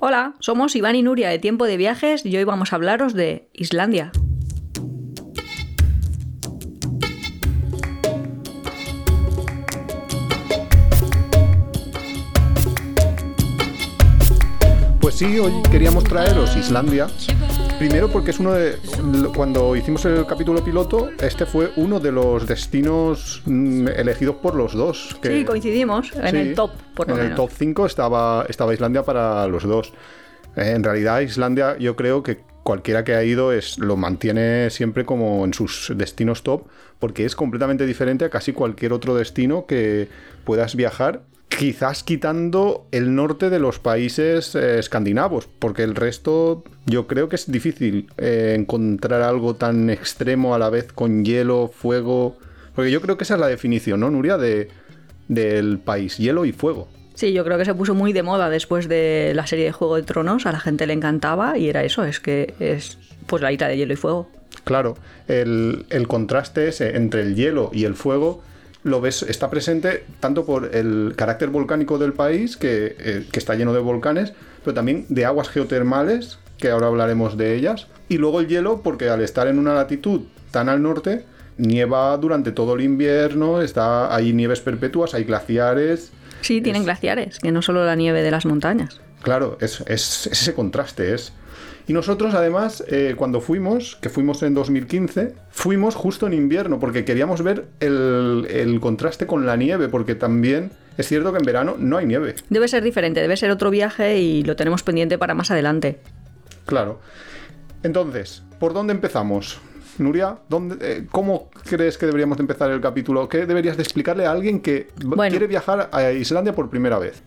Hola, somos Iván y Nuria de Tiempo de Viajes y hoy vamos a hablaros de Islandia. Pues sí, hoy queríamos traeros Islandia. Primero porque es uno de... Cuando hicimos el capítulo piloto, este fue uno de los destinos mm, elegidos por los dos. que- Sí, coincidimos en Sí, el top, por lo en menos. el top 5 estaba, estaba Islandia para los dos. En realidad, Islandia, yo creo que cualquiera que ha ido es, lo mantiene siempre como en sus destinos top, porque es completamente diferente a casi cualquier otro destino que puedas viajar. Quizás quitando el norte de los países eh, escandinavos, porque el resto yo creo que es difícil eh, encontrar algo tan extremo a la vez con hielo, fuego. Porque yo creo que esa es la definición, ¿no, Nuria? De, del país, hielo y fuego. Sí, yo creo que se puso muy de moda después de la serie de Juego de Tronos, a la gente le encantaba y era eso, es que es pues la isla de hielo y fuego. Claro, el, el contraste ese entre el hielo y el fuego lo ves, está presente tanto por el carácter volcánico del país, que, eh, que está lleno de volcanes, pero también de aguas geotermales, que ahora hablaremos de ellas, y luego el hielo, porque al estar en una latitud tan al norte, nieva durante todo el invierno, está, hay nieves perpetuas, hay glaciares, Sí, tienen glaciares, que no solo la nieve de las montañas. Claro, es, es- es ese contraste es. Y nosotros además, eh, cuando fuimos, que fuimos en 2015, fuimos justo en invierno, porque queríamos ver el, el contraste con la nieve, porque también es cierto que en verano no hay nieve. Debe ser diferente, debe ser otro viaje y lo tenemos pendiente para más adelante. Claro. Entonces, ¿por dónde empezamos? Nuria, ¿dónde, eh, ¿cómo crees que deberíamos de empezar el capítulo? ¿Qué deberías de explicarle a alguien que Bueno. quiere viajar a Islandia por primera vez?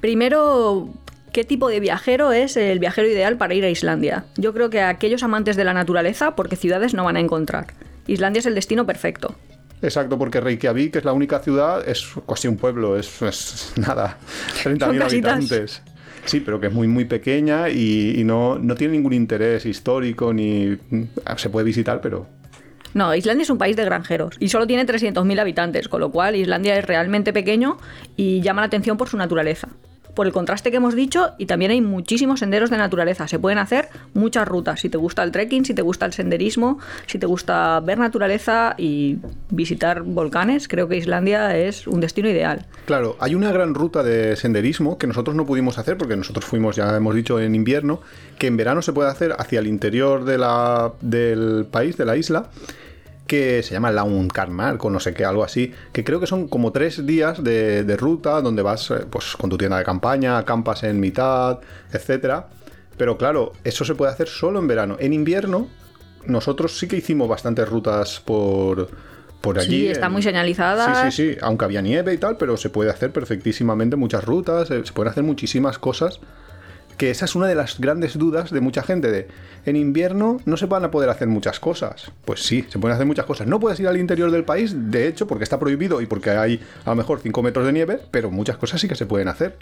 Primero, ¿qué tipo de viajero es el viajero ideal para ir a Islandia? Yo creo que aquellos amantes de la naturaleza, porque ciudades no van a encontrar. Islandia es el destino perfecto. Exacto, porque Reykjavik es la única ciudad, es casi un pueblo, es, es nada, 30.000 Son casitas. habitantes. Sí, pero que es muy muy pequeña y, y no, no tiene ningún interés histórico ni se puede visitar, pero No, Islandia es un país de granjeros y solo tiene 300.000 habitantes, con lo cual Islandia es realmente pequeño y llama la atención por su naturaleza. Por el contraste que hemos dicho, y también hay muchísimos senderos de naturaleza. Se pueden hacer muchas rutas. Si te gusta el trekking, si te gusta el senderismo, si te gusta ver naturaleza y visitar volcanes, creo que Islandia es un destino ideal. Claro, hay una gran ruta de senderismo que nosotros no pudimos hacer porque nosotros fuimos, ya hemos dicho, en invierno, que en verano se puede hacer hacia el interior de la, del país, de la isla, que se llama Launkarmark o no sé qué, algo así, que creo que son como tres días de, de ruta donde vas eh, pues, con tu tienda de campaña, acampas en mitad, etcétera. Pero claro, eso se puede hacer solo en verano. En invierno, nosotros sí que hicimos bastantes rutas por, por allí. Sí, está en- muy señalizada. Sí, sí, sí, aunque había nieve y tal, pero se puede hacer perfectísimamente muchas rutas, eh, se pueden hacer muchísimas cosas. Que esa es una de las grandes dudas de mucha gente de en invierno no se van a poder hacer muchas cosas. Pues sí, se pueden hacer muchas cosas. No puedes ir al interior del país, de hecho, porque está prohibido y porque hay a lo mejor 5 metros de nieve, pero muchas cosas sí que se pueden hacer.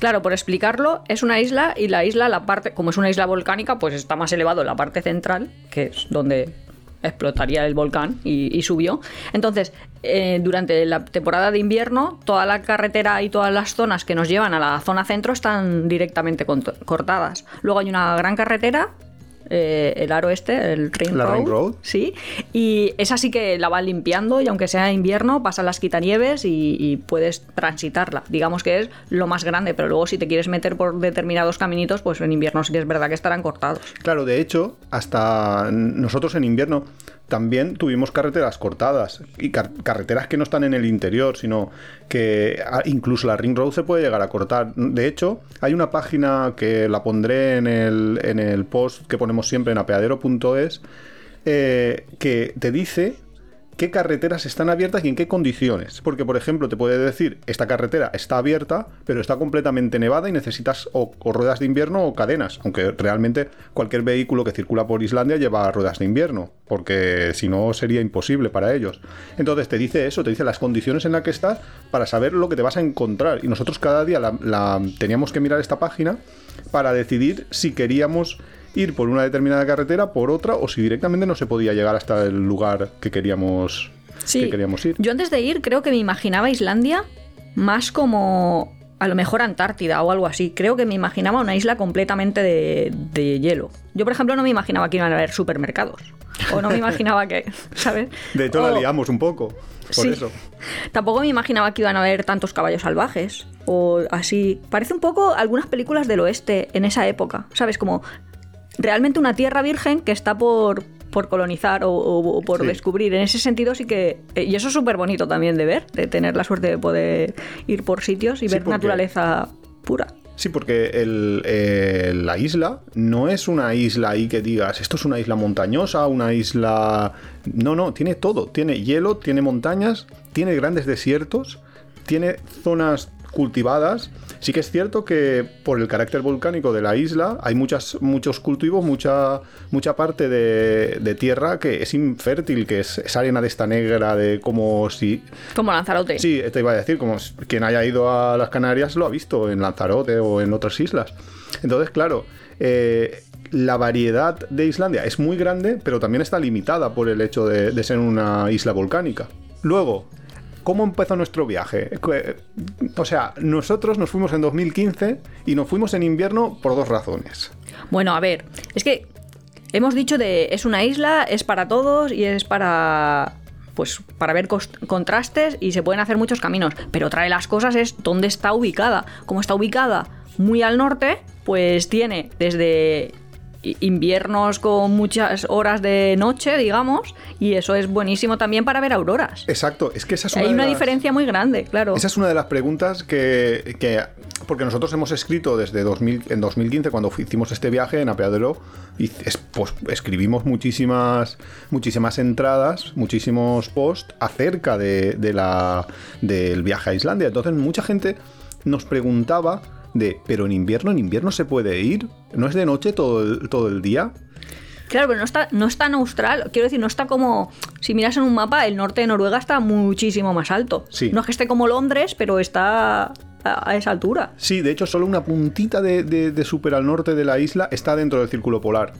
Claro, por explicarlo, es una isla y la isla, la parte, como es una isla volcánica, pues está más elevado en la parte central, que es donde explotaría el volcán y, subió. Entonces, eh, durante la temporada de invierno, toda la carretera y todas las zonas que nos llevan a la zona centro están directamente cortadas. Luego hay una gran carretera. Eh, el aro este, el Ring La Road, Ring Road. sí, y esa sí que la van limpiando y aunque sea invierno pasan las quitanieves y, y puedes transitarla. Digamos que es lo más grande, pero luego si te quieres meter por determinados caminitos, pues en invierno sí que es verdad que estarán cortados. Claro, de hecho, hasta nosotros en invierno también tuvimos carreteras cortadas y car- carreteras que no están en el interior, sino que ah, incluso la Ring Road se puede llegar a cortar. De hecho, hay una página que la pondré en el, en el post que ponemos siempre en apeadero.es eh, que te dice qué carreteras están abiertas y en qué condiciones. Porque, por ejemplo, te puede decir, esta carretera está abierta, pero está completamente nevada y necesitas o, ruedas de invierno o cadenas. Aunque realmente cualquier vehículo que circula por Islandia lleva ruedas de invierno, porque si no sería imposible para ellos. Entonces te dice eso, te dice las condiciones en las que estás para saber lo que te vas a encontrar. Y nosotros cada día la- teníamos que mirar esta página para decidir si queríamos ir por una determinada carretera, por otra, o si directamente no se podía llegar hasta el lugar que queríamos, que queríamos ir. Yo antes de ir creo que me imaginaba Islandia más como a lo mejor Antártida o algo así. Creo que me imaginaba una isla completamente de, de hielo. Yo, por ejemplo, no me imaginaba que iban a haber supermercados. O no me imaginaba que, ¿sabes? De hecho, la liamos un poco. Por Sí. eso. Tampoco me imaginaba que iban a haber tantos caballos salvajes o así. Parece un poco algunas películas del oeste en esa época, ¿sabes? Como realmente una tierra virgen que está por, por colonizar o, o- o por Sí. descubrir. En ese sentido sí que... eh, Y eso es súper bonito también de ver, de tener la suerte de poder ir por sitios y Sí, ver porque- naturaleza pura. Sí, porque el, eh, la isla no es una isla ahí que digas, esto es una isla montañosa, una isla... No, no, tiene todo. Tiene hielo, tiene montañas, tiene grandes desiertos, tiene zonas cultivadas. Sí que es cierto que por el carácter volcánico de la isla hay muchas, muchos cultivos, mucha, mucha parte de, de tierra que es infértil, que es, es arena de esta negra, de como si Como Lanzarote. Sí, te iba a decir, como quien haya ido a las Canarias lo ha visto en Lanzarote o en otras islas. Entonces, claro, eh, la variedad de Islandia es muy grande, pero también está limitada por el hecho de, de ser una isla volcánica. Luego, ¿cómo empezó nuestro viaje? Que- O sea, nosotros nos fuimos en 2015 y nos fuimos en invierno por dos razones. Bueno, a ver, es que hemos dicho de es una isla, es para todos y es para pues para ver contrastes y se pueden hacer muchos caminos, pero otra de las cosas es dónde está ubicada. Como está ubicada muy al norte, pues tiene desde inviernos con muchas horas de noche, digamos, y eso es buenísimo también para ver auroras. Exacto, es que esa es una Hay una las- diferencia muy grande, claro. Esa es una de las preguntas que, que- porque nosotros hemos escrito desde 2000, en 2015 cuando hicimimos este viaje en Apeadero y es- pues, escribimos muchísimas muchísimas entradas, muchísimos posts acerca de, de la, del viaje a Islandia. Entonces mucha gente nos preguntaba de, pero en invierno, en invierno se puede ir, no es de noche todo el, todo el día. Claro, pero no está, no está en Austral, quiero decir, no está como. Si miras en un mapa, el norte de Noruega está muchísimo más alto. Sí. No es que esté como Londres, pero está a, esa altura. Sí, de hecho, solo una puntita de, de, de súper al norte de la isla está dentro del círculo polar.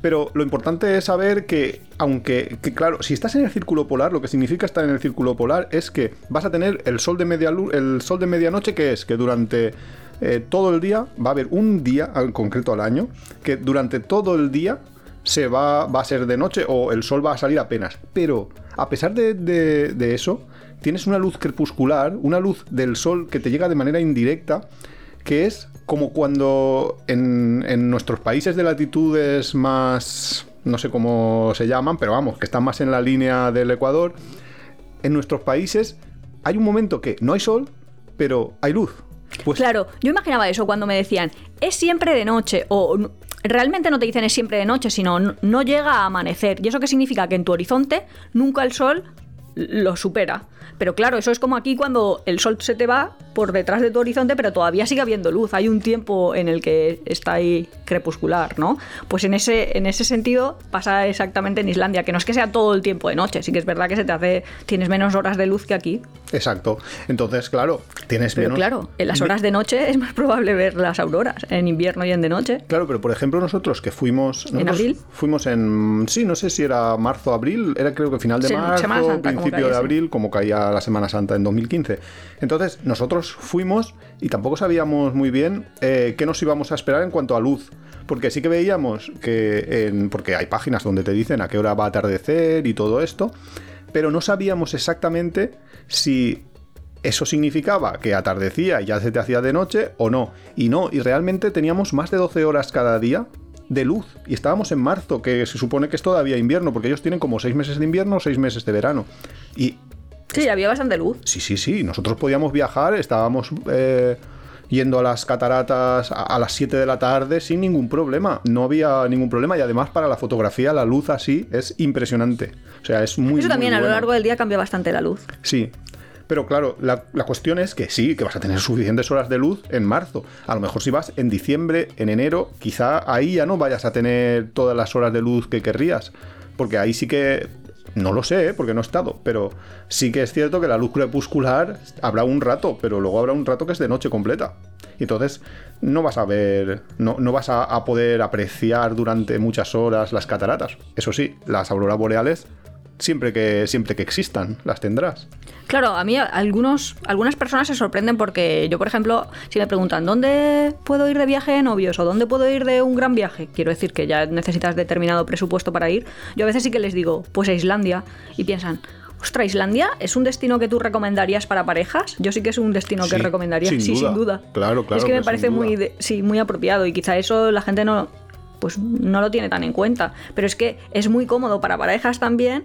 Pero lo importante es saber que, aunque, que, claro, si estás en el círculo polar, lo que significa estar en el círculo polar es que vas a tener el sol de, media el sol de medianoche, que es que durante eh, todo el día, va a haber un día en concreto al año, que durante todo el día se va, a ser de noche o el sol va a salir apenas. Pero a pesar de eso, tienes una luz crepuscular, una luz del sol que te llega de manera indirecta, que es como cuando en, en nuestros países de latitudes más, no sé cómo se llaman, pero vamos, que están más en la línea del Ecuador, en nuestros países hay un momento que no hay sol, pero hay luz. Pues Claro, yo imaginaba eso cuando me decían, es siempre de noche, o realmente no te dicen es siempre de noche, sino no llega a amanecer. ¿Y eso qué significa? Que en tu horizonte nunca el sol lo supera. Pero claro, eso es como aquí cuando el sol se te va por detrás de tu horizonte, pero todavía sigue habiendo luz. Hay un tiempo en el que está ahí crepuscular, ¿no? Pues en ese, en ese sentido pasa exactamente en Islandia, que no es que sea todo el tiempo de noche, sí que es verdad que se te hace, tienes menos horas de luz que aquí. Exacto. Entonces, claro, tienes Pero menos... claro, en las horas de noche es más probable ver las auroras, en invierno y en de noche. Claro, pero por ejemplo nosotros que fuimos... ¿En abril? Fuimos en... Sí, no sé si era marzo, abril, era creo que final de marzo, Semana Santa, como principio de sí. abril, como caía la Semana Santa en 2015. Entonces nosotros fuimos y tampoco sabíamos muy bien eh, qué nos íbamos a esperar en cuanto a luz. Porque sí que veíamos que... En, porque hay páginas donde te dicen a qué hora va a atardecer y todo esto, pero no sabíamos exactamente si eso significaba que atardecía y ya se te hacía de noche o no. Y no, y realmente teníamos más de 12 horas cada día de luz. Y estábamos en marzo, que se supone que es todavía invierno, porque ellos tienen como 6 meses de invierno, 6 meses de verano. Y Sí, había bastante luz. sí, sí, sí, nosotros podíamos viajar, estábamos eh, yendo a las cataratas a, a las 7 de la tarde sin ningún problema. No había ningún problema y además para la fotografía la luz así es impresionante. O sea, es muy... Eso también muy a lo bueno. largo del día cambia bastante la luz. Sí. Pero claro, la, cuestión es que sí, que vas a tener suficientes horas de luz en marzo. A lo mejor si vas en diciembre, en enero, quizá ahí ya no vayas a tener todas las horas de luz que querrías. Porque ahí sí que... No lo sé, ¿eh? porque no he estado, pero sí que es cierto que la luz crepuscular habrá un rato, pero luego habrá un rato que es de noche completa. Entonces no vas a ver, no, no vas a, a poder apreciar durante muchas horas las cataratas. Eso sí, las auroras boreales siempre que, siempre que existan, las tendrás. Claro, a mí algunos, algunas personas se sorprenden porque yo, por ejemplo, si me preguntan ¿dónde puedo ir de viaje de novios o dónde puedo ir de un gran viaje? Quiero decir que ya necesitas determinado presupuesto para ir. Yo a veces sí que les digo, pues a Islandia y piensan, Ostras, Islandia es un destino que tú recomendarías para parejas. Yo sí que es un destino que recomendaría. sin sí, duda. sin duda. Claro, claro Es que me que parece sin duda. muy, de- sí, muy apropiado y quizá eso la gente no, pues no lo tiene tan en cuenta. Pero es que es muy cómodo para parejas también.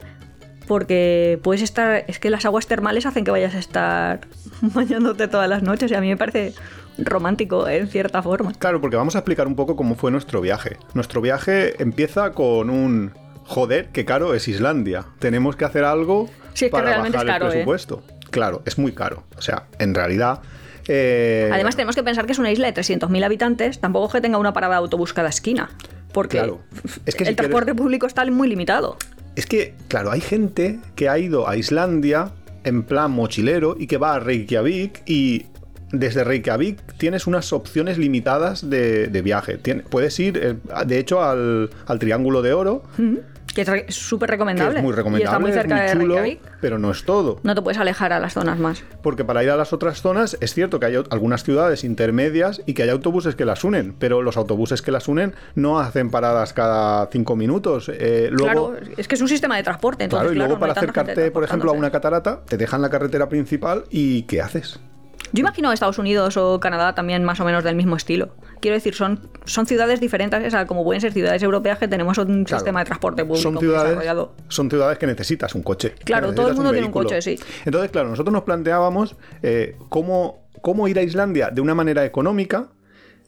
Porque puedes estar. Es que las aguas termales hacen que vayas a estar bañándote todas las noches. Y a mí me parece romántico en cierta forma. Claro, porque vamos a explicar un poco cómo fue nuestro viaje. Nuestro viaje empieza con un joder, qué caro es Islandia. Tenemos que hacer algo Sí, es que para realmente bajar es caro, el ¿eh? presupuesto. Claro, es muy caro. O sea, en realidad. eh, Además, tenemos que pensar que es una isla de 300.000 habitantes. Tampoco es que tenga una parada de autobús cada esquina. Porque Claro. Es que si el transporte quieres- público está muy limitado. Es que, claro, hay gente que ha ido a Islandia en plan mochilero y que va a Reykjavik y desde Reykjavik tienes unas opciones limitadas de, de viaje. Puedes ir, eh, de hecho, al, Triángulo de Oro. Que es súper que recomendable. es muy recomendable, Y está muy es cerca de chulo, Reykjavik. pero no es todo. No te puedes alejar a las zonas más. Porque para ir a las otras zonas es cierto que hay algunas ciudades intermedias y que hay autobuses que las unen, pero los autobuses que las unen no hacen paradas cada cinco minutos. Eh, luego, claro, es que es un sistema de transporte. Entonces, Claro, y claro, luego no para acercarte, por ejemplo, a una catarata, te dejan la carretera principal y ¿qué haces? Yo imagino Estados Unidos o Canadá también más o menos del mismo estilo. Quiero decir, son, son ciudades diferentes, o sea, como pueden ser ciudades europeas que tenemos un Claro, sistema de transporte público son muy ciudades, desarrollado. son ciudades que necesitas un coche. Claro, todo el mundo tiene un coche, sí. Entonces, claro, nosotros nos planteábamos eh, cómo, cómo ir a Islandia de una manera económica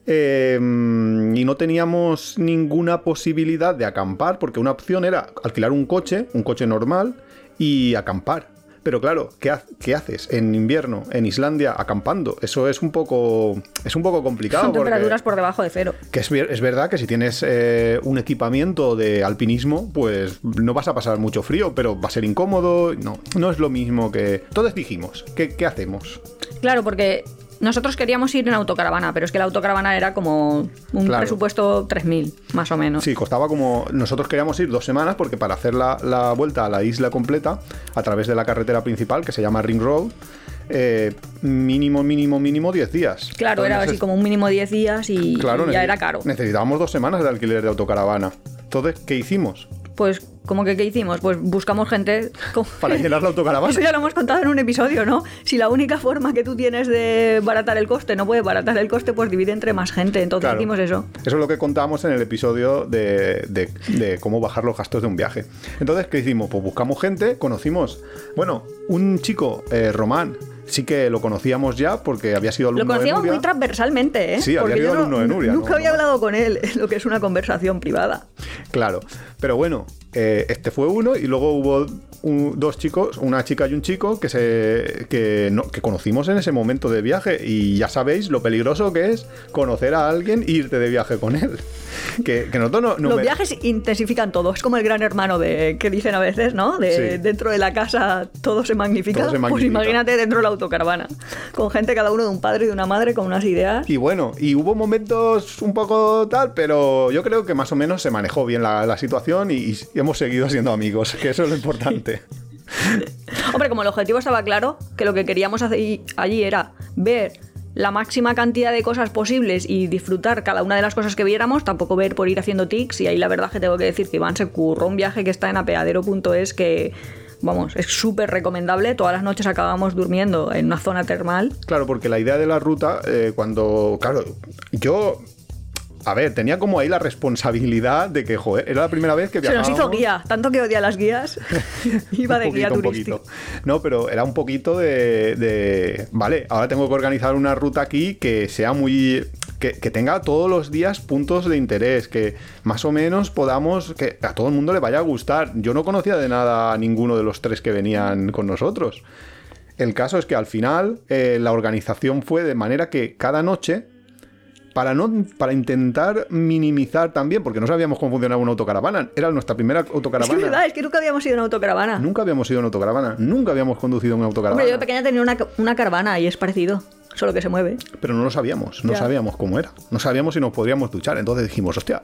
eh, y no teníamos ninguna posibilidad de acampar, porque una opción era alquilar un coche, un coche normal, y acampar. Pero claro, ¿qué, ha- qué haces en invierno en Islandia acampando? Eso es un poco, es un poco complicado. Son temperaturas por debajo de cero. que es, es verdad que si tienes eh, un equipamiento de alpinismo, pues no vas a pasar mucho frío, pero va a ser incómodo. No, no es lo mismo que. Entonces dijimos, ¿qué, qué hacemos? Claro, porque nosotros queríamos ir en autocaravana, pero es que la autocaravana era como un Claro. presupuesto 3.000, más o menos. Sí, costaba como. Nosotros queríamos ir dos semanas porque para hacer la, la vuelta a la isla completa a través de la carretera principal que se llama Ring Road, eh, mínimo, mínimo, mínimo 10 días. Claro, era así como un mínimo 10 días y, Claro, y ya era caro. Necesitábamos dos semanas de alquiler de autocaravana. Entonces, ¿qué hicimos? Pues, ¿cómo que qué hicimos? Pues buscamos gente... como- Para llenar la autocaravana. Eso ya lo hemos contado en un episodio, ¿no? Si la única forma que tú tienes de baratar el coste no puede baratar el coste, pues divide entre más gente. Entonces Claro. hicimos eso. Eso es lo que contamos en el episodio de, de- de cómo bajar los gastos de un viaje. Entonces, ¿qué hicimos? Pues buscamos gente, conocimos, bueno, un chico, eh, Román, sí que lo conocíamos ya porque había sido alumno Lo conocíamos de muy transversalmente, ¿eh? Sí, había sido yo no- alumno de Nuria, Nunca ¿no? había hablado con él, lo que es una conversación privada. Claro, pero bueno, eh, este fue uno y luego hubo un- dos chicos, una chica y un chico que se que, no- que conocimos en ese momento de viaje y ya sabéis lo peligroso que es conocer a alguien e irte de viaje con él. Que, que nosotros no, no Los me- viajes intensifican todo. Es como el gran hermano de que dicen a veces, ¿no? De Sí. dentro de la casa todo se magnifica. Todo se Pues imagínate dentro de la autocaravana. Con gente, cada uno de un padre y de una madre, con unas ideas. Y bueno, y hubo momentos un poco tal, pero yo creo que más o menos se manejó bien la, la situación y, y hemos seguido siendo amigos, que eso es lo importante. Hombre, como el objetivo estaba claro, que lo que queríamos hacer allí era ver la máxima cantidad de cosas posibles y disfrutar cada una de las cosas que viéramos, tampoco ver por ir haciendo tics. Y ahí la verdad que tengo que decir que Iván se curró un viaje que está en apeadero.es que, vamos, es súper recomendable. Todas las noches acabamos durmiendo en una zona termal. Claro, porque la idea de la ruta, eh, cuando, claro, yo, a ver, tenía como ahí la responsabilidad de que, joder, era la primera vez que Se nos viajábamos. hizo guía, tanto que odia las guías. Iba de guía poquito, turístico. No, pero era un poquito de, de, Vale, ahora tengo que organizar una ruta aquí que sea muy. Que, que tenga todos los días puntos de interés, que más o menos podamos. que a todo el mundo le vaya a gustar. Yo no conocía de nada a ninguno de los tres que venían con nosotros. El caso es que al final eh, la organización fue de manera que cada noche para, no, para intentar minimizar también, porque no sabíamos cómo funcionaba una autocaravana. Era nuestra primera Es que autocaravana. es verdad, es que nunca habíamos ido en autocaravana. Nunca habíamos ido en autocaravana, nunca habíamos conducido en autocaravana. Hombre, yo de pequeña tenía una, una caravana y es parecido, solo que se mueve. Pero no lo sabíamos, no Ya. sabíamos cómo era. No sabíamos si nos podríamos duchar. Entonces dijimos, hostia,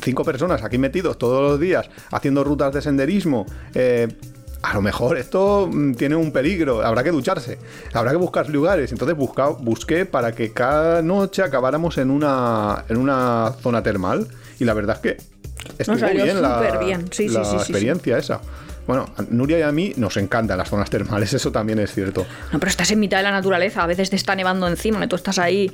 cinco personas aquí metidos todos los días haciendo rutas de senderismo. eh, a lo mejor esto mm, tiene un peligro, habrá que ducharse, habrá que buscar lugares. Entonces busca, busqué para que cada noche acabáramos en una, en una zona termal. Y la verdad es que estuvo salió bien la, súper bien. Sí, sí, la sí, sí, experiencia esa. Bueno, a Nuria y a mí nos encantan las zonas termales, eso también es cierto. No, pero estás en mitad de la naturaleza, a veces te está nevando encima, y tú estás ahí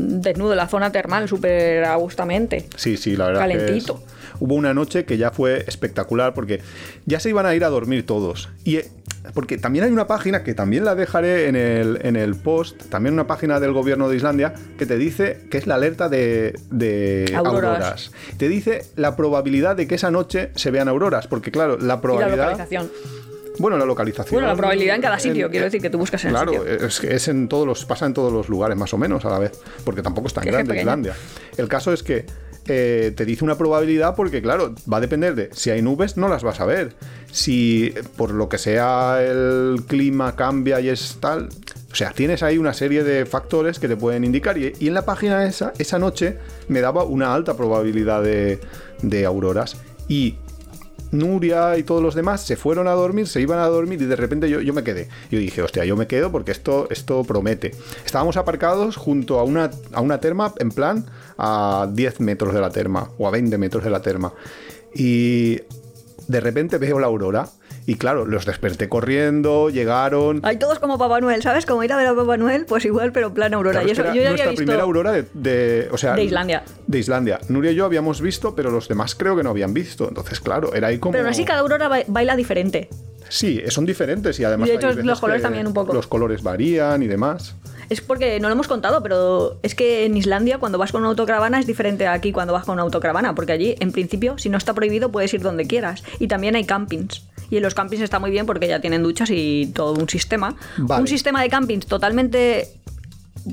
desnudo en la zona termal, súper agustamente. Sí, sí, la verdad. que es- Calentito. hubo una noche que ya fue espectacular porque ya se iban a ir a dormir todos. Y eh, porque también hay una página que también la dejaré en el, en el post, también una página del gobierno de Islandia que te dice que es la alerta de, de Auroras. auroras. Te dice la probabilidad de que esa noche se vean auroras, porque claro, la Y la probabilidad... localización. Bueno, la localización. Bueno, la probabilidad en cada sitio, en- quiero decir, que tú buscas en el Claro, sitio. es que es en todos los, pasa en todos los lugares más o menos a la vez, porque tampoco es tan Que grande. Islandia. El caso es que eh, te dice una probabilidad porque, claro, va a depender de si hay nubes, no las vas a ver. Si por lo que sea el clima cambia y es tal. O sea, tienes ahí una serie de factores que te pueden indicar. Y, y en la página esa, esa noche me daba una alta probabilidad de, de auroras. Y Nuria y todos los demás se fueron a dormir, se iban a dormir y de repente yo, yo me quedé. Yo dije, hostia, yo me quedo porque esto, esto promete. Estábamos aparcados junto a una, a una terma, en plan a 10 metros de la terma o a 20 metros de la terma. Y de repente veo la aurora. Y claro, los desperté corriendo, llegaron. Hay todos como Papá Noel, ¿sabes? Como ir a ver a Papá Noel, pues igual, pero en plan aurora. Claro, y eso, yo ya nuestra había visto primera aurora de, de- o sea, de Islandia. De Islandia. Nuria y yo habíamos visto, pero los demás creo que no habían visto. Entonces, claro, era ahí como. Pero aún así cada aurora ba- baila diferente. Sí, son diferentes y además. Y de hecho los colores también un poco. Los colores varían y demás. Es porque no lo hemos contado, pero es que en Islandia cuando vas con una autocaravana es diferente a aquí cuando vas con una autocaravana, porque allí en principio si no está prohibido puedes ir donde quieras. Y también hay campings. Y en los campings está muy bien porque ya tienen duchas y todo un sistema. Vale. Un sistema de campings totalmente...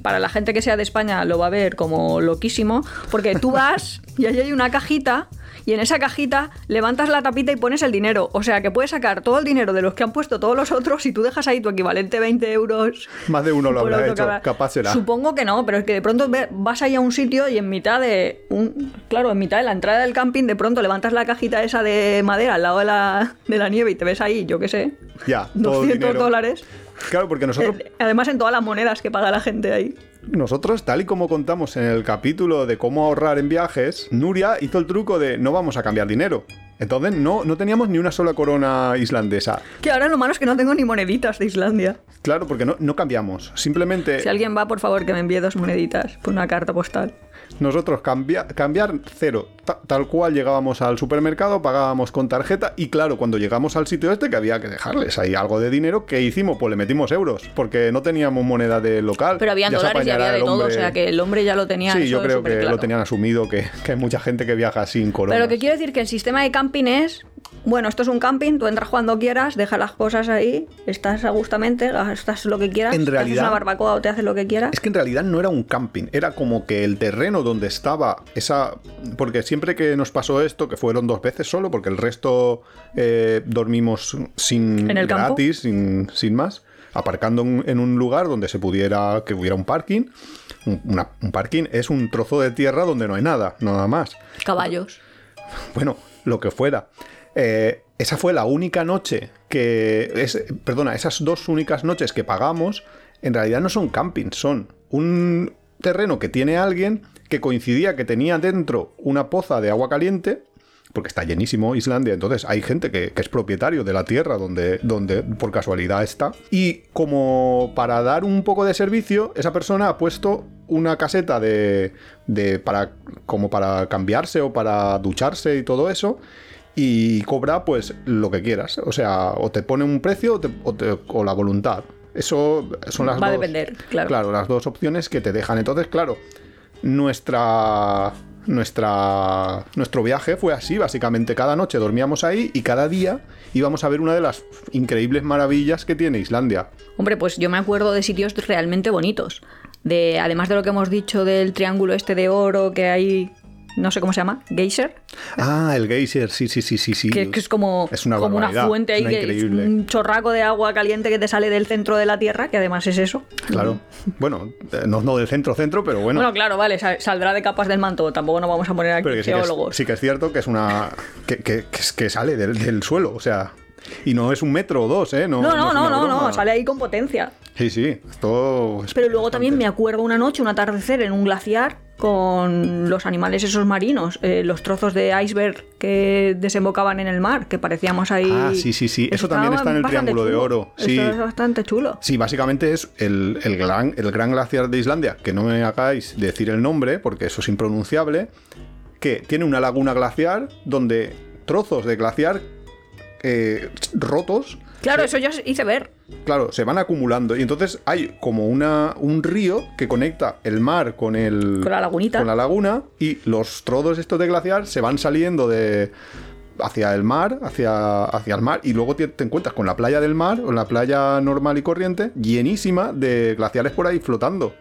Para la gente que sea de España lo va a ver como loquísimo, porque tú vas y allí hay una cajita y en esa cajita levantas la tapita y pones el dinero. O sea que puedes sacar todo el dinero de los que han puesto todos los otros y tú dejas ahí tu equivalente 20 euros Más de uno lo habrá hecho, capaz será. Supongo que no, pero es que de pronto vas ahí a un sitio y en mitad de un, claro, en mitad de la entrada del camping, de pronto levantas la cajita esa de madera al lado de la, de la nieve y te ves ahí, yo qué sé, Ya, todo el 200 dinero. dólares. Claro, porque nosotros, Eh, Además en todas las monedas que paga la gente ahí. Nosotros, tal y como contamos en el capítulo de cómo ahorrar en viajes, Nuria hizo el truco de no vamos a cambiar dinero. Entonces no, no teníamos ni una sola corona islandesa. Que ahora lo malo es que no tengo ni moneditas de Islandia. Claro, porque no, no cambiamos. Simplemente Si alguien va, por favor, que me envíe dos moneditas por una carta postal. nosotros cambia- cambiar cero. Ta- tal cual llegábamos al supermercado, pagábamos con tarjeta y claro, cuando llegamos al sitio este que había que dejarles ahí algo de dinero, ¿qué hicimos? Pues le metimos euros, porque no teníamos moneda de local. Pero habían Ya dólares y había de todo, o sea que el hombre ya lo tenía. Sí, yo creo que lo tenían asumido, que, que hay mucha gente que viaja sin corona. Pero lo que quiero decir que el sistema de camping es, bueno, esto es un camping, tú entras cuando quieras, dejas las cosas ahí, estás a gustamente, gastas lo que quieras, En te haces realidad- una barbacoa o te haces lo que quieras. Es que en realidad no era un camping, era como que el terreno donde estaba esa... Porque siempre que nos pasó esto, que fueron dos veces solo, porque el resto eh, dormimos sin ¿En el campo? gratis, sin, sin más, aparcando en, un lugar donde se pudiera, que hubiera un parking. Una- un parking es un trozo de tierra donde no hay nada, nada más. Caballos. bueno, lo que fuera. Eh, esa fue la única noche que. Es, perdona, esas dos únicas noches que pagamos, en realidad no son campings, son un terreno que tiene alguien que coincidía que tenía dentro una poza de agua caliente. Porque está llenísimo Islandia, entonces hay gente que, que es propietario de la tierra donde, donde por casualidad está. Y como para dar un poco de servicio, esa persona ha puesto una caseta de, de para como para cambiarse o para ducharse y todo eso y cobra pues lo que quieras o sea o te pone un precio o, te- o te- o la voluntad eso son las Va a depender, claro. claro las dos opciones que te dejan entonces claro nuestra nuestra nuestro viaje fue así básicamente cada noche dormíamos ahí y cada día íbamos a ver una de las increíbles maravillas que tiene Islandia Hombre, pues yo me acuerdo de sitios realmente bonitos. De, además de lo que hemos dicho del triángulo este de oro que hay, no sé cómo se llama, geyser, ah el geyser sí sí sí sí sí que, que es como, es una como una barbaridad, fuente ahí, que un chorraco de agua caliente que te sale del centro de la Tierra, que además es eso. Claro. Bueno, eh, no, no del centro centro, pero bueno. Bueno, claro, vale, sa- saldrá de capas del manto, tampoco nos vamos a poner aquí pero que sí, que es, geólogos. sí que es cierto que es una. que, que- que es- que sale del, del suelo. O sea, Y no es un metro o dos, ¿eh? No, No, no, no, no, sale ahí con potencia. Sí, sí, esto es Pero luego también me acuerdo una noche, un atardecer en un glaciar con los animales esos marinos, eh, los trozos de iceberg que desembocaban en el mar, que parecíamos ahí. Ah, sí, sí, sí. Eso también está en el Triángulo de. Oro, sí. Eso es bastante chulo. Sí, básicamente es el, el gran, el gran glaciar de Islandia, que no me hagáis decir el nombre, porque eso es impronunciable, que tiene una laguna glaciar donde trozos de glaciar eh, rotos, Claro, eso yo hice ver. claro, se van acumulando. Y entonces hay como una, un río que conecta el mar con el... Con la lagunita. con la laguna y los trozos estos de glaciar se van saliendo de hacia el mar, hacia, hacia el mar, y luego te, te encuentras con la playa del mar, o la playa normal y corriente, llenísima de glaciares por ahí flotando.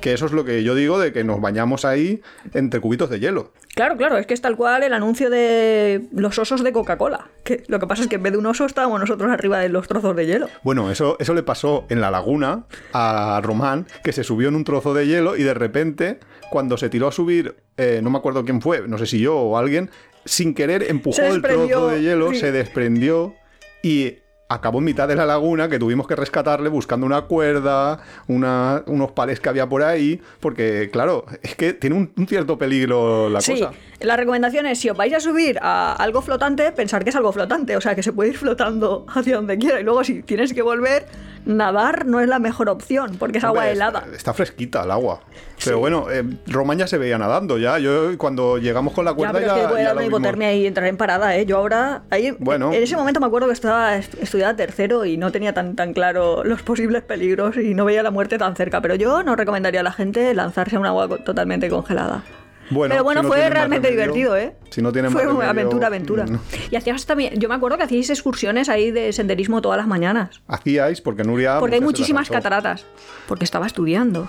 Que eso es lo que yo digo de que nos bañamos ahí entre cubitos de hielo. Claro, claro, es que es tal cual el anuncio de los osos de Coca-Cola. Que lo que pasa es que en vez de un oso estábamos nosotros arriba de los trozos de hielo. Bueno, eso, eso le pasó en la laguna a Román, que se subió en un trozo de hielo y de repente, cuando se tiró a subir, eh, no me acuerdo quién fue, no sé si yo o alguien, sin querer empujó el trozo de hielo, sí. se desprendió y acabó en mitad de la laguna que tuvimos que rescatarle buscando una cuerda, una- unos palés que había por ahí, porque claro, es que tiene un, un cierto peligro la sí, cosa. La recomendación es si os vais a subir a algo flotante, pensar que es algo flotante, o sea, que se puede ir flotando hacia donde quiera y luego si tienes que volver, nadar no es la mejor opción porque es agua helada. Está, está fresquita el agua. Pero bueno, eh, Román ya se veía nadando ya. Yo cuando llegamos con la Ya, cuerda pero ya, es que ya una hipotermia y entrar en parada, ¿eh? Yo ahora, ahí, Bueno. en ese momento me acuerdo que estaba est- estudiaba tercero y no tenía tan, tan claro los posibles peligros y no veía la muerte tan cerca, pero yo no recomendaría a la gente lanzarse a un agua totalmente congelada. Bueno, pero bueno, si no fue realmente remedio- divertido, ¿eh? si no tienen Fue una aventura, aventura. no. Y hacías también, yo me acuerdo que hacíais excursiones ahí de senderismo todas las mañanas. Hacíais, porque Nuria. Porque hay muchísimas cataratas. Porque estaba estudiando.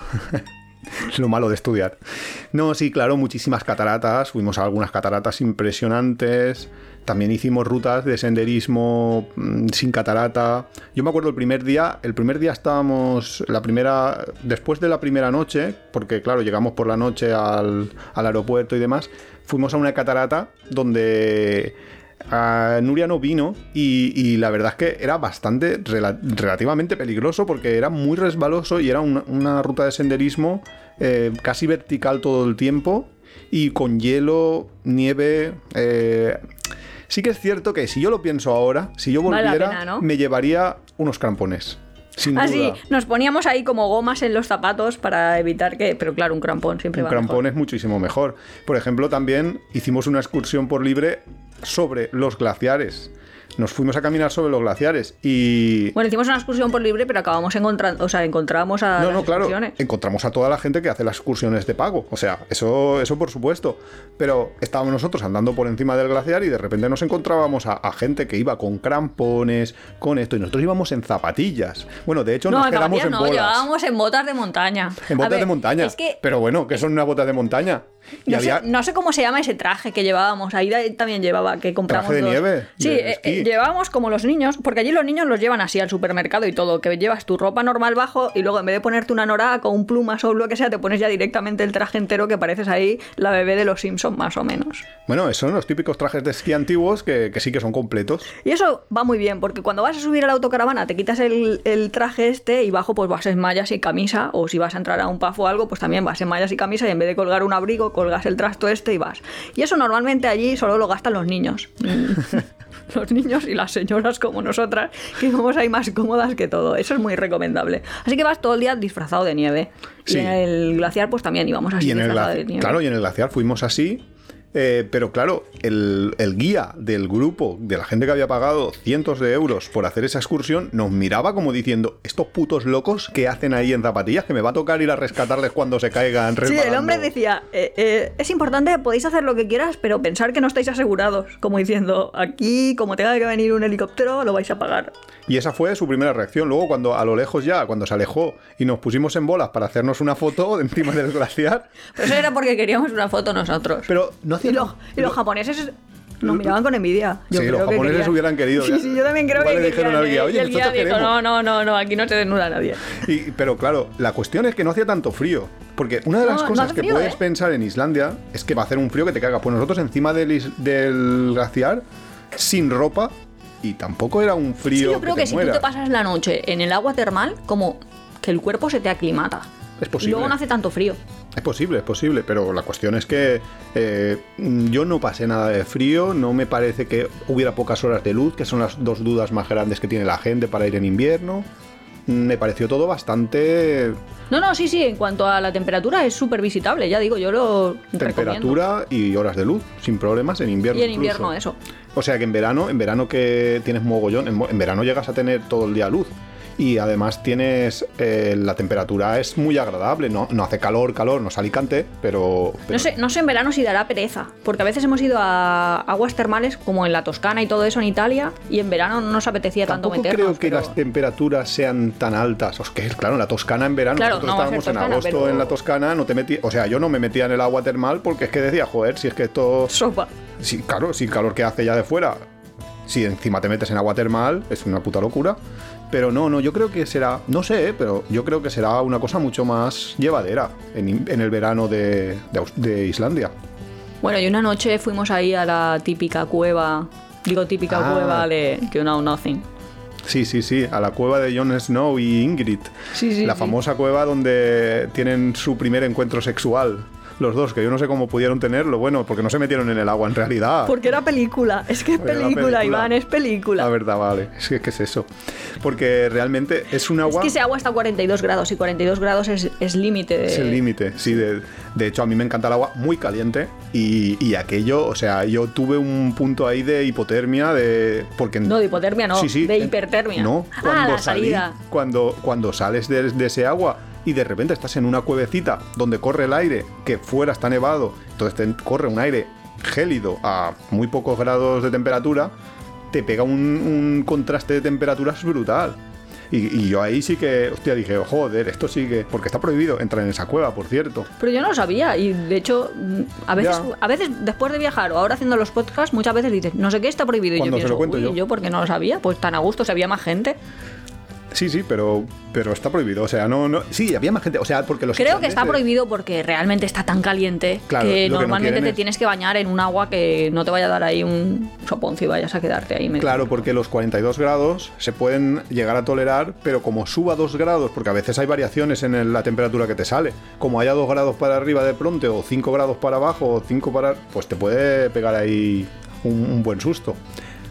Es lo malo de estudiar. No, sí, claro, muchísimas cataratas. Fuimos a algunas cataratas impresionantes. También hicimos rutas de senderismo mm, sin catarata. Yo me acuerdo el primer día, el primer día estábamos, la primera, después de la primera noche, porque claro, llegamos por la noche al, al aeropuerto y demás, fuimos a una catarata donde a Nuria no vino y, la verdad es que era bastante rela- relativamente peligroso porque era muy resbaloso y era una, una ruta de senderismo eh, casi vertical todo el tiempo y con hielo, nieve. eh, sí que es cierto que si yo lo pienso ahora, si yo Vale volviera, pena, ¿no? me llevaría unos crampones. Sin Así, duda. nos poníamos ahí como gomas en los zapatos para evitar que. Pero claro, un crampón siempre Un va crampón mejor. es muchísimo mejor. Por ejemplo, también hicimos una excursión por libre sobre los glaciares. Nos fuimos a caminar sobre los glaciares y... Bueno, hicimos una excursión por libre, pero acabamos encontrando. O sea, encontramos a. No, no, claro. Encontramos a toda la gente que hace las excursiones de pago. O sea, eso, eso por supuesto. Pero estábamos nosotros andando por encima del glaciar y de repente nos encontrábamos a, a gente que iba con crampones, con esto. Y nosotros íbamos en zapatillas. Bueno, de hecho No, nos en quedamos en no, bolas. llevábamos en botas de montaña. En botas ver, de montaña. Es que Pero bueno, ¿qué son unas botas de montaña? Y no, había... sé, no sé cómo se llama ese traje que llevábamos. Ahí también llevaba, que compramos. ¿Traje de dos. nieve? Sí, ¿De eh, eh, llevábamos como los niños, porque allí los niños los llevan así al supermercado y todo, que llevas tu ropa normal bajo y luego en vez de ponerte una noraca o un plumas o lo que sea, te pones ya directamente el traje entero que pareces ahí la bebé de los Simpsons más o menos. Bueno, esos son los típicos trajes de esquí antiguos que, que sí que son completos. Y eso va muy bien, porque cuando vas a subir a la autocaravana te quitas el, el traje este y bajo pues vas en mallas y camisa, o si vas a entrar a un paf o algo, pues también vas en mallas y camisa y en vez de colgar un abrigo, colgas el trasto este y vas. Y eso normalmente allí solo lo gastan los niños. Los niños y las señoras como nosotras, que vamos ahí más cómodas que todo. Eso es muy recomendable. Así que vas todo el día disfrazado de nieve. Sí. Y en el glaciar pues también íbamos así Y en el de nieve. claro, y en el glaciar fuimos así. Eh, pero claro, el, el guía del grupo, de la gente que había pagado cientos de euros por hacer esa excursión, nos miraba como diciendo, estos putos locos que hacen ahí en zapatillas, que me va a tocar ir a rescatarles cuando se caigan. Sí, el resbalando". hombre decía, eh, eh, es importante, podéis hacer lo que quieras, pero pensar que no estáis asegurados. Como diciendo, aquí, como tenga que venir un helicóptero, lo vais a pagar. Y esa fue su primera reacción. Luego, cuando a lo lejos ya, cuando se alejó y nos pusimos en bolas para hacernos una foto encima del glaciar, Pero eso era porque queríamos una foto nosotros. pero no y, los, y los japoneses nos miraban con envidia. Yo Sí, creo los japoneses hubieran querido. Sí, sí, yo también creo que le dijeron al guía. "Oye, y el guía dijo, queremos". no, no, no, no, aquí no se desnuda nadie. Y- pero claro, la cuestión es que no hacía tanto frío. Porque una de las No, cosas que frío, puedes ¿eh? pensar en Islandia es que va a hacer un frío que te caga. Pues nosotros encima del, del glaciar, sin ropa, y tampoco era un Sí, frío. yo creo que, si tú te pasas la noche en el agua termal, como que el cuerpo se te aclimata. Es Y posible. luego no hace tanto frío. Es posible, es posible, pero la cuestión es que eh, yo no pasé nada de frío, no me parece que hubiera pocas horas de luz, que son las dos dudas más grandes que tiene la gente para ir en invierno. Me pareció todo bastante No, no, sí, sí, en cuanto a la temperatura es súper visitable, ya digo, yo lo recomiendo. temperatura y horas de luz, sin problemas, en invierno. Y en incluso. invierno eso. O sea que en verano, en verano que tienes mogollón, en, en verano llegas a tener todo el día luz. Y además tienes. eh, la temperatura es muy agradable, no, no hace calor, calor, no es Alicante, pero. pero No sé, no sé en verano si dará pereza, porque a veces hemos ido a aguas termales como en la Toscana y todo eso en Italia, y en verano no nos apetecía tanto Tampoco meternos. creo que pero- las temperaturas sean tan altas. O es que, claro, en la Toscana en verano, Claro, nosotros no estábamos en agosto pero- en la Toscana, no te metí, o sea, yo no me metía en el agua termal porque es que decía, joder, si es que esto, Sopa. sí, claro, si el calor que hace ya de fuera, si encima te metes en agua termal, es una puta locura. Pero no, no, yo creo que será, no sé, pero yo creo que será una cosa mucho más llevadera en, en el verano de, de Islandia. Bueno, y una noche fuimos ahí a la típica cueva, digo típica Ah. cueva de You Know Nothing. Sí, sí, sí, a la cueva de Jon Snow y Ingrid. Sí, sí, la sí. famosa cueva donde tienen su primer encuentro sexual. Los dos, que yo no sé cómo pudieron tenerlo, bueno, porque no se metieron en el agua en realidad. Porque era película, es que es película, película. Iván, es película. La verdad, vale. Es que, ¿qué es eso? Porque realmente es un Es agua... que ese agua está a 42 grados y 42 grados es, es límite de... Es el límite, sí. De, de hecho, a mí me encanta el agua muy caliente y, y aquello, o sea, yo tuve un punto ahí de hipotermia, de... Porque, No, de hipotermia no, Sí, sí, de hipertermia. No, ah, cuando la salí, salida. Cuando, cuando sales de, de ese agua y de repente estás en una cuevecita donde corre el aire, que fuera está nevado, entonces te corre un aire gélido a muy pocos grados de temperatura, te pega un, un contraste de temperaturas brutal. Y, y yo ahí sí que, hostia, dije, joder, esto sí que... Porque está prohibido entrar en esa cueva, por cierto. Pero yo no lo sabía y de hecho mm, a veces, Ya. a veces después de viajar o ahora haciendo los podcasts muchas veces dices no sé qué está prohibido y yo se pienso lo cuento "Uy, yo". yo porque no lo sabía pues tan a gusto si había más gente Sí, sí, pero, pero está prohibido. O sea, no, no... Sí, había más gente. O sea, porque los creo que está prohibido porque realmente está tan caliente Claro, que lo que no normalmente te es- tienes que bañar en un agua que no te vaya a dar ahí un soponcio y vayas a quedarte ahí medio. Claro, porque los 42 grados se pueden llegar a tolerar, pero como suba 2 grados, porque a veces hay variaciones en la temperatura que te sale, como haya 2 grados para arriba de pronto, o 5 grados para abajo, o 5 para... pues te puede pegar ahí un, un buen susto.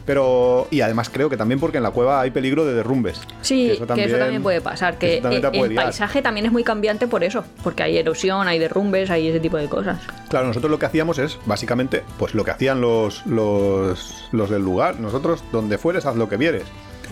Pero, y además creo que también porque en la cueva hay peligro de derrumbes. Sí, que eso también, puede pasar, que te el, puede el liar. paisaje también es muy cambiante por eso, porque hay erosión, hay derrumbes, hay ese tipo de cosas. Claro, nosotros lo que hacíamos es, básicamente, pues lo que hacían los, los, los del lugar. Nosotros, donde fueres, haz lo que vieres.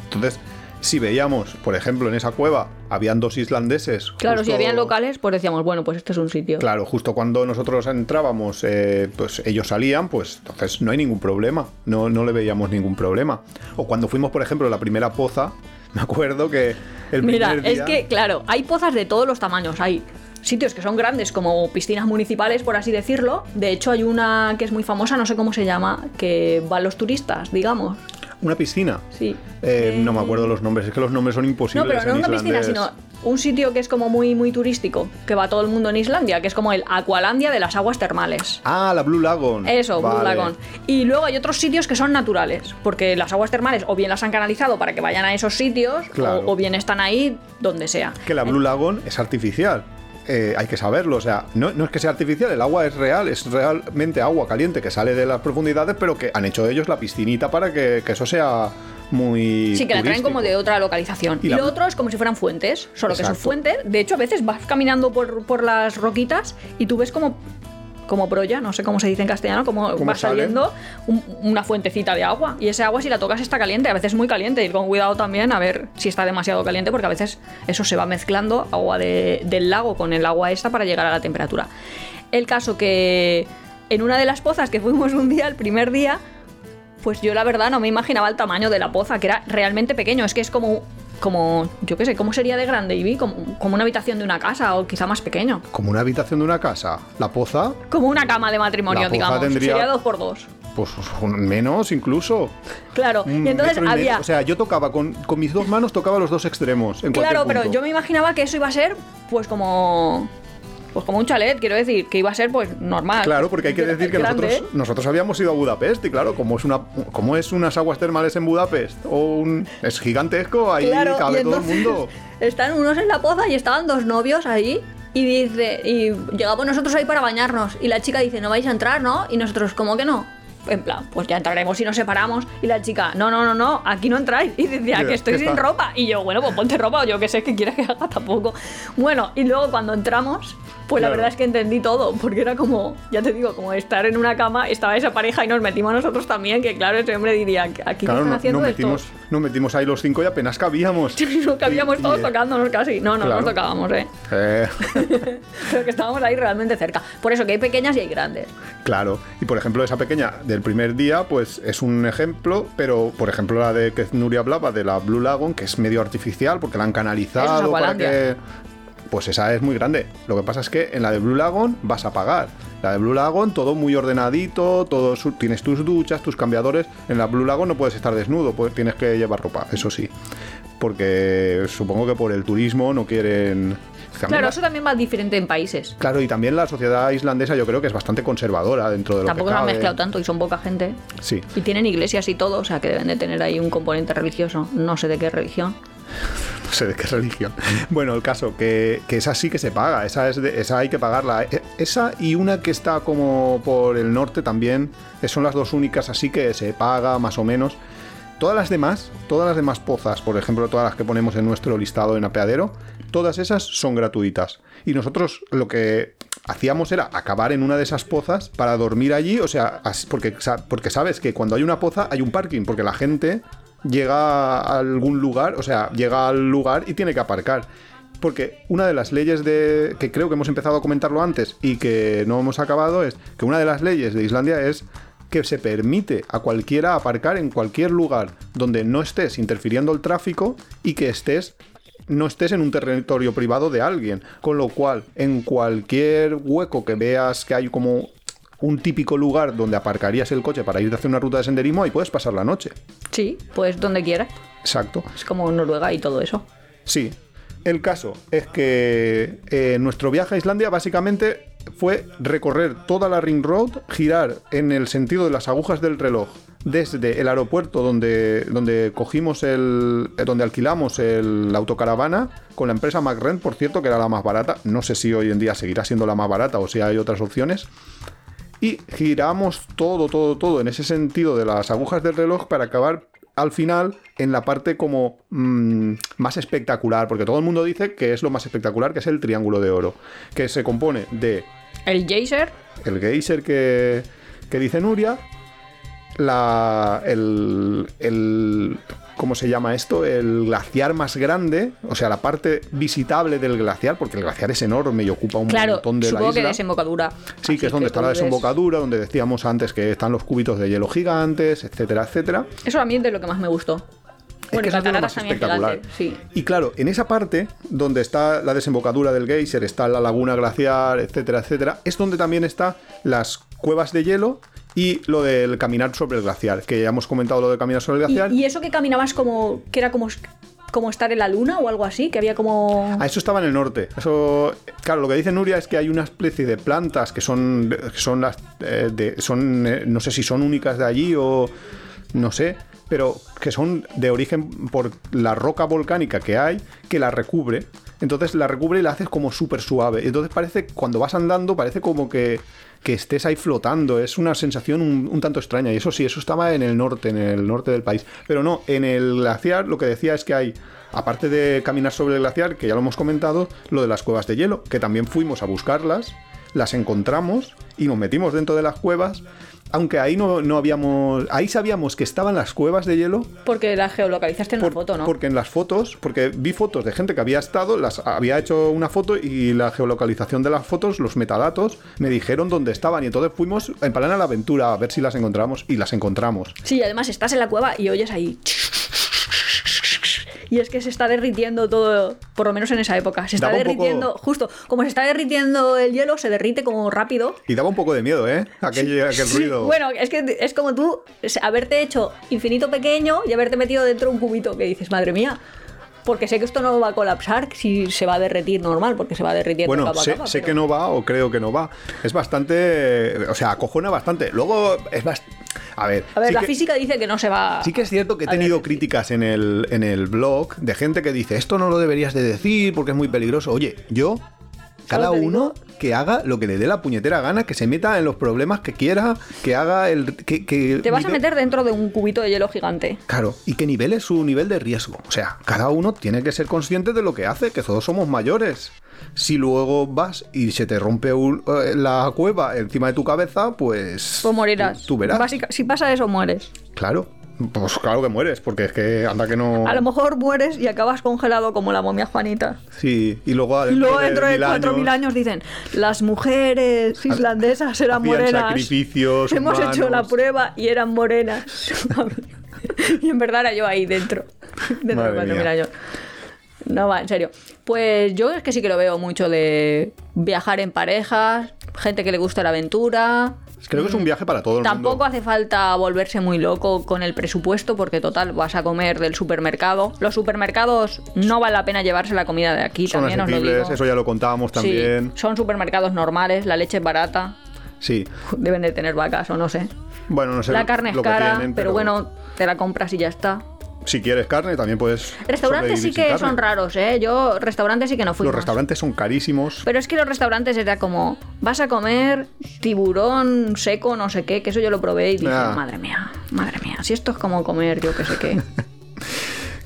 Entonces, si veíamos, por ejemplo, en esa cueva, habían dos islandeses. Claro, si habían locales, pues decíamos, bueno, pues este es un sitio. Claro, justo cuando nosotros entrábamos, eh, pues ellos salían, pues entonces no hay ningún problema, no, no le veíamos ningún problema. O cuando fuimos, por ejemplo, a la primera poza, me acuerdo que el Mira, es que, claro, hay pozas de todos los tamaños. Hay sitios que son grandes, como piscinas municipales, por así decirlo. De hecho, hay una que es muy famosa, no sé cómo se llama, que van los turistas, digamos. Una piscina. Sí. Eh, no me acuerdo los nombres, es que los nombres son No, imposibles. pero no en una piscina, sino un sitio que es como muy, muy turístico, que va todo el mundo en Islandia, que es como el Aqualandia de las aguas termales. Ah, la Blue Lagoon. Eso, Blue. Lagoon. Y luego hay otros sitios que son naturales, porque las aguas termales o bien las han canalizado para que vayan a esos sitios, o- o, bien están ahí donde sea. Que la Blue Lagoon es artificial. Eh, hay que saberlo, o sea, no, no es que sea artificial, el agua es real, es realmente agua caliente que sale de las profundidades, pero que han hecho ellos la piscinita para que, que eso sea muy. Sí, que la traen turístico. como de otra localización. Y Y, lo otro es como si fueran fuentes, solo que son fuentes. De hecho, a veces vas caminando por, por las roquitas y tú ves como, como proya, no sé cómo se dice en castellano, como ¿Cómo va saliendo un- una fuentecita de agua. Y ese agua, si la tocas, está caliente. A veces muy caliente. Ir con cuidado también a ver si está demasiado caliente, porque a veces eso se va mezclando, agua de- del lago con el agua esta para llegar a la temperatura. El caso que en una de las pozas que fuimos un día, el primer día, pues yo la verdad no me imaginaba el tamaño de la poza, que era realmente pequeño. Es que es como, como yo qué sé, ¿cómo sería de grande? Y vi como, como una habitación de una casa o quizá más pequeño. Como una habitación de una casa. La poza, Como una cama de matrimonio, La poza digamos. tendría- Sería dos por dos. pues un- menos incluso. Claro. Y entonces y medio. había... O sea, yo tocaba con, con mis dos manos, tocaba los dos extremos. En Claro, pero punto. yo me imaginaba que eso iba a ser, pues como... Pues como un chalet, quiero decir, que iba a ser pues normal. Claro, porque hay que decir que Grande. nosotros, nosotros habíamos ido a Budapest y claro, como es una como es unas aguas termales en Budapest o un es gigantesco, ahí Claro, cabe todo el mundo. Están unos en la poza y estaban dos novios ahí. Y dice, y llegamos nosotros ahí para bañarnos. Y la chica dice, no vais a entrar, ¿no? Y nosotros, ¿cómo que no? En plan, pues ya entraremos y nos separamos. Y la chica, no, no, no, no, aquí no entráis. Y decía, Mira, que estoy ¿qué sin ropa. Y yo, bueno, pues ponte ropa, o yo qué sé, que quieras que haga tampoco. Bueno, y luego cuando entramos, pues la verdad es que entendí todo. Porque era como, ya te digo, como estar en una cama, estaba esa pareja y nos metimos nosotros también. Que claro, ese hombre diría, aquí Claro, están no- haciendo esto. metimos, nos metimos ahí los cinco y apenas cabíamos. No cabíamos Y- y- todos tocándonos casi. No, no, Claro. nos tocábamos, eh. Eh, Pero que estábamos ahí realmente cerca. Por eso que hay pequeñas y hay grandes. claro. Y por ejemplo, esa pequeña del primer día, pues es un ejemplo, pero por ejemplo la de que Nuria hablaba, de la Blue Lagoon, que es medio artificial porque la han canalizado para que. Pues esa es muy grande. Lo que pasa es que en la de Blue Lagoon vas a pagar. La de Blue Lagoon, todo muy ordenadito, todo su- tienes tus duchas, tus cambiadores. En la Blue Lagoon no puedes estar desnudo, pues tienes que llevar ropa, eso sí. Porque supongo que por el turismo no quieren. Claro, la- eso también va diferente en países. Claro, y también la sociedad islandesa yo creo que es bastante conservadora dentro de lo Tampoco que se han mezclado tanto y son poca gente. Sí, Y tienen iglesias y todo, o sea que deben de tener ahí un componente religioso. No sé de qué religión. no sé de qué religión. Bueno, el caso, que, que esa sí que se paga, esa, es de- esa hay que pagarla. E- Esa y una que está como por el norte también, eh, son las dos únicas así que se paga más o menos. Todas las demás, todas las demás pozas, por ejemplo, todas las que ponemos en nuestro listado en apeadero, todas esas son gratuitas. Y nosotros lo que hacíamos era acabar en una de esas pozas para dormir allí, o sea, porque, porque sabes que cuando hay una poza hay un parking, porque la gente llega a algún lugar, o sea, llega al lugar y tiene que aparcar. Porque una de las leyes de. que creo que hemos empezado a comentarlo antes y que no hemos acabado es que una de las leyes de Islandia es que se permite a cualquiera aparcar en cualquier lugar donde no estés interfiriendo el tráfico y que estés no estés en un territorio privado de alguien. Con lo cual, en cualquier hueco que veas que hay como un típico lugar donde aparcarías el coche para ir a hacer una ruta de senderismo, ahí puedes pasar la noche. Sí, pues donde quieras. Exacto. Es como Noruega y todo eso. Sí. El caso es que eh, nuestro viaje a Islandia básicamente fue recorrer toda la Ring Road, girar en el sentido de las agujas del reloj desde el aeropuerto donde, donde cogimos el. eh, donde alquilamos el, la autocaravana con la empresa McRent, por cierto, que era la más barata. No sé si hoy en día seguirá siendo la más barata o si hay otras opciones. Y giramos todo, todo, todo en ese sentido de las agujas del reloj para acabar al final en la parte como mm, más espectacular, porque todo el mundo dice que es lo más espectacular, que es el Triángulo de Oro, que se compone de El geyser, el geyser que, que dice Nuria, la, el, el- ¿Cómo se llama esto? El glaciar más grande, o sea, la parte visitable del glaciar, porque el glaciar es enorme y ocupa un claro, montón de la supongo que isla. desembocadura. Sí, que es donde está la ves- desembocadura, donde decíamos antes que están los cubitos de hielo gigantes, etcétera, etcétera. Eso a mí es de lo que más me gustó. Es Bueno, que es lo cataratas también espectacular. gigantes, sí. Y claro, en esa parte donde está la desembocadura del geyser, está la laguna glaciar, etcétera, etcétera, es donde también están las cuevas de hielo y lo del caminar sobre el glaciar, que ya hemos comentado lo de caminar sobre el Y, glaciar. y eso que caminabas como. que era como, como estar en la luna o algo así, que había como. Ah, eso estaba en el norte. Eso, claro, lo que dice Nuria es que hay una especie de plantas que son, que son las, eh, de- son, eh, no sé si son únicas de allí o no sé, pero que son de origen por la roca volcánica que hay que la recubre. Entonces la recubre y la haces como súper suave. Entonces parece, cuando vas andando, parece como que, que estés ahí flotando. Es una sensación un, un tanto extraña. Y eso sí, eso estaba en el norte, en el norte del país. Pero no, en el glaciar lo que decía es que hay, aparte de caminar sobre el glaciar, que ya lo hemos comentado, lo de las cuevas de hielo, que también fuimos a buscarlas, las encontramos y nos metimos dentro de las cuevas. Aunque ahí no, no habíamos. Ahí sabíamos que estaban las cuevas de hielo, Porque la geolocalizaste en por- la foto, ¿no? Porque en las fotos, porque vi fotos de gente que había estado, las había hecho una foto y la geolocalización de las fotos, los metadatos, me dijeron dónde estaban. Y entonces fuimos en plan a la aventura a ver si las encontramos y las encontramos. Sí, además estás en la cueva y oyes ahí. Y es que se está derritiendo todo, por lo menos en esa época. Se está Daba un poco- derritiendo, justo, como se está derritiendo el hielo, se derrite como rápido. Y daba un poco de miedo, ¿eh? Aquel, aquel Sí, ruido. Bueno, es que es como tú, haberte hecho infinito pequeño y haberte metido dentro de un cubito que dices, madre mía. Porque sé que esto no va a colapsar si se va a derretir normal, porque se va derritiendo Bueno, capa a sé, capa, sé pero- que no va o creo que no va. Es bastante. O sea, acojona bastante. Luego es bastante. A ver. A ver, sí la que- física dice que no se va. Sí que es cierto que he a tenido derretir. críticas en el, en el blog de gente que dice, esto no lo deberías de decir porque es muy peligroso. Oye, yo, cada uno que haga lo que le dé la puñetera gana, que se meta en los problemas que quiera, que haga el... Que, que Te vas a meter dentro de un cubito de hielo gigante. Claro, y que nivele su nivel de riesgo. O sea, cada uno tiene que ser consciente de lo que hace, que todos somos mayores. Si luego vas y se te rompe un- eh, la cueva encima de tu cabeza, pues... Pues morirás. Tú, tú verás. Básica- si pasa eso, mueres. Claro. Pues claro que mueres, porque es que anda que no... A lo mejor mueres y acabas congelado como la momia Juanita. Sí, y luego Y luego dentro de 4.000 años dicen, las mujeres islandesas eran morenas. sacrificios Hemos humanos". hecho la prueba y eran morenas. y en verdad era yo ahí dentro. Dentro Madre de 4.000 mía. años. No va, en serio. Pues yo es que sí que lo veo mucho de viajar en parejas, gente que le gusta la aventura. Creo que es un viaje para todo el Tampoco mundo. hace falta volverse muy loco con el presupuesto porque total vas a comer del supermercado. Los supermercados no vale la pena llevarse la comida de aquí, Son también os lo asequibles, digo. eso ya lo contábamos Sí, también. son supermercados normales, la leche es barata, Sí. deben de tener vacas o no sé. Bueno, no sé. la carne es cara, tienen, pero, bueno, te la compras y ya está. Si quieres carne, también puedes. Restaurantes sí que son raros, ¿eh? Yo, restaurantes sí que no fui. Los restaurantes son carísimos. Pero es que los restaurantes era como, vas a comer tiburón seco, no sé qué, que eso yo lo probé y dije, Ah. madre mía, madre mía, si esto es como comer yo que sé qué.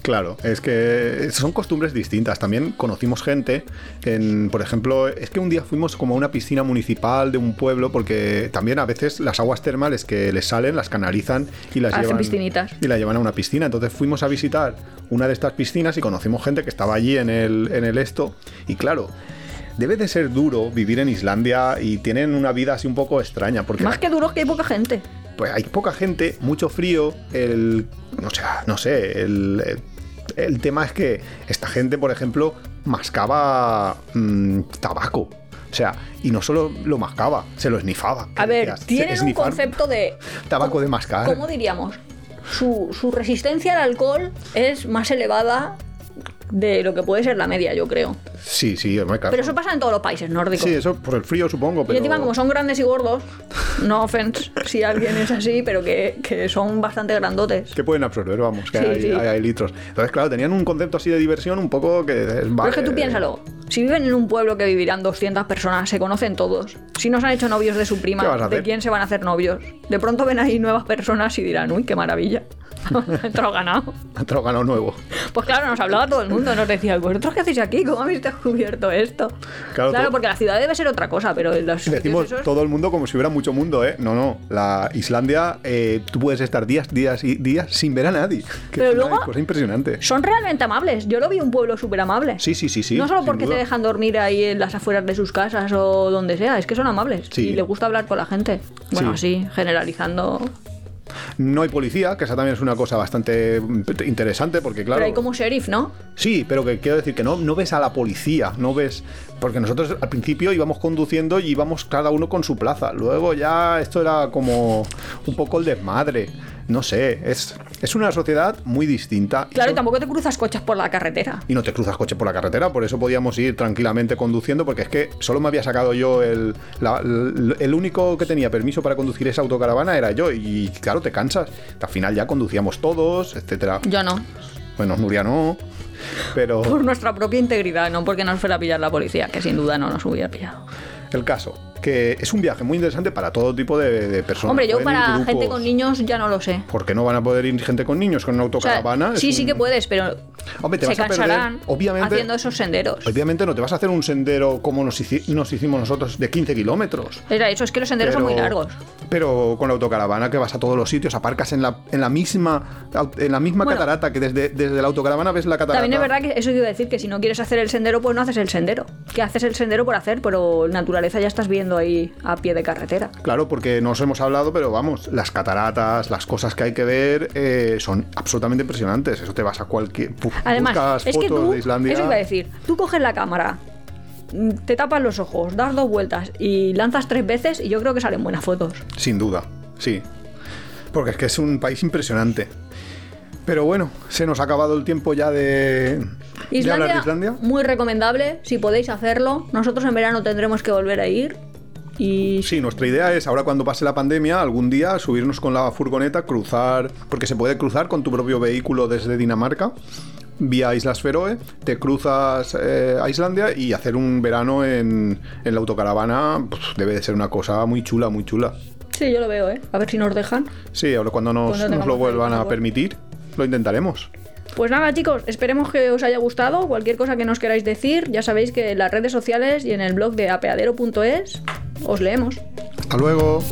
Claro, es que son costumbres distintas. También conocimos gente, en, por ejemplo, es que un día fuimos como a una piscina municipal de un pueblo, porque también a veces las aguas termales que les salen las canalizan y las Hacen llevan piscinitas. y la llevan a una piscina. Entonces fuimos a visitar una de estas piscinas y conocimos gente que estaba allí en el, en el esto. Y claro, debe de ser duro vivir en Islandia y tienen una vida así un poco extraña, porque Más que duro que hay poca gente. pues hay poca gente, mucho frío, el... No sé, no sé, el, el, tema es que esta gente, por ejemplo, mascaba mm, tabaco. O sea, y no solo lo mascaba, se lo esnifaba. A ver, tienen un "Esnifar concepto de... Tabaco de mascar. ¿Cómo diríamos? Su, su resistencia al alcohol es más elevada de lo que puede ser la media, yo creo. Sí, sí, hombre, claro. Pero eso pasa en todos los países nórdicos. Sí, eso por el frío supongo, Y pero... encima, como son grandes y gordos, no offense si alguien es así, pero que, que son bastante grandotes. que pueden absorber, vamos, que Sí, hay, sí. hay- hay litros. Entonces, claro, tenían un concepto así de diversión un poco que... es, Pero es que tú piénsalo, si viven en un pueblo que vivirán 200 personas, se conocen todos. Si no se han hecho novios de su ¿Qué prima, ¿de quién se van a hacer novios? De pronto ven ahí nuevas personas y dirán, uy, qué maravilla. Entrado ganado. Han ganado nuevo. Pues claro, nos hablaba todo el mundo, nos decía, ¿vosotros qué hacéis aquí? ¿Cómo habéis descubierto esto? Claro, Claro, porque la ciudad debe ser otra cosa, pero los Decimos esos- todo el mundo como si hubiera mucho mundo, ¿eh? No, no. La Islandia, eh, tú puedes estar días, días y días sin ver a nadie. Que Pero es luego- cosa impresionante. son realmente amables. Yo lo vi un pueblo súper amable. Sí, sí, sí, sí. no solo porque duda. te dejan dormir ahí en las afueras de sus casas o donde sea, es que son amables Sí. y les gusta hablar con la gente. Bueno, Sí. sí, generalizando. No hay policía, que esa también es una cosa bastante mm, interesante, porque claro. Pero hay como sheriff, ¿no? Sí, pero que quiero decir que no, no ves a la policía, no ves. Porque nosotros al principio íbamos conduciendo y íbamos cada uno con su plaza. Luego ya esto era como un poco el desmadre. No sé, es, es una sociedad muy distinta. Claro, y tampoco te cruzas coches por la carretera. y no te cruzas coche por la carretera, por eso podíamos ir tranquilamente conduciendo, porque es que solo me había sacado yo el, la- el, el único que tenía permiso para conducir esa autocaravana era yo, y claro, te cansas. Al final ya conducíamos todos, etcétera. Yo no. Bueno, Nuria no, pero Por nuestra propia integridad, no porque nos fuera a pillar la policía, que sin duda no nos hubiera pillado. el caso, que es un viaje muy interesante para todo tipo de, de personas. Hombre, yo Pueden para gente con niños ya no lo sé. ¿Por qué no van a poder ir gente con niños con una O sea, autocaravana? Sí, sí que puedes, pero Hombre, te se vas a perder, cansarán obviamente- haciendo esos senderos. Obviamente no te vas a hacer un sendero como nos, hici- nos hicimos nosotros de 15 kilómetros. Era eso, es que los senderos son muy largos. Pero con la autocaravana que vas a todos los sitios, aparcas en la, en la misma en la misma Bueno. catarata que desde, desde la autocaravana ves la catarata. También es verdad que eso quiere decir que si no quieres hacer el sendero, pues no haces el sendero. Que haces el sendero por hacer, pero naturaleza ya estás viendo ahí a pie de carretera. Claro, porque nos hemos hablado, pero vamos, las cataratas, las cosas que hay que ver eh, son absolutamente impresionantes. Eso te vas a cualquier. pu- Además, es que fotos tú, de Islandia. eso iba a decir, tú coges la cámara, mm, te tapas los ojos, das dos vueltas y lanzas tres veces y yo creo que salen buenas fotos. Sin duda, sí. Porque es que es un país impresionante. Pero bueno, se nos ha acabado el tiempo ya de, Islandia, de Islandia? muy recomendable, si podéis hacerlo. Nosotros en verano tendremos que volver a ir. Y Sí, nuestra idea es ahora cuando pase la pandemia, algún día subirnos con la furgoneta, cruzar, porque se puede cruzar con tu propio vehículo desde Dinamarca vía Islas Feroe, te cruzas eh, a Islandia y hacer un verano en, en la autocaravana pues, debe de ser una cosa muy chula, muy chula. sí, yo lo veo, ¿eh? A ver si nos dejan. Sí, ahora cuando nos, Cuando nos tengamos lo el vuelvan a permitir, lo intentaremos. Pues nada, chicos, esperemos que os haya gustado. Cualquier cosa que nos queráis decir, ya sabéis que en las redes sociales y en el blog de apeadero.es os leemos. Hasta luego.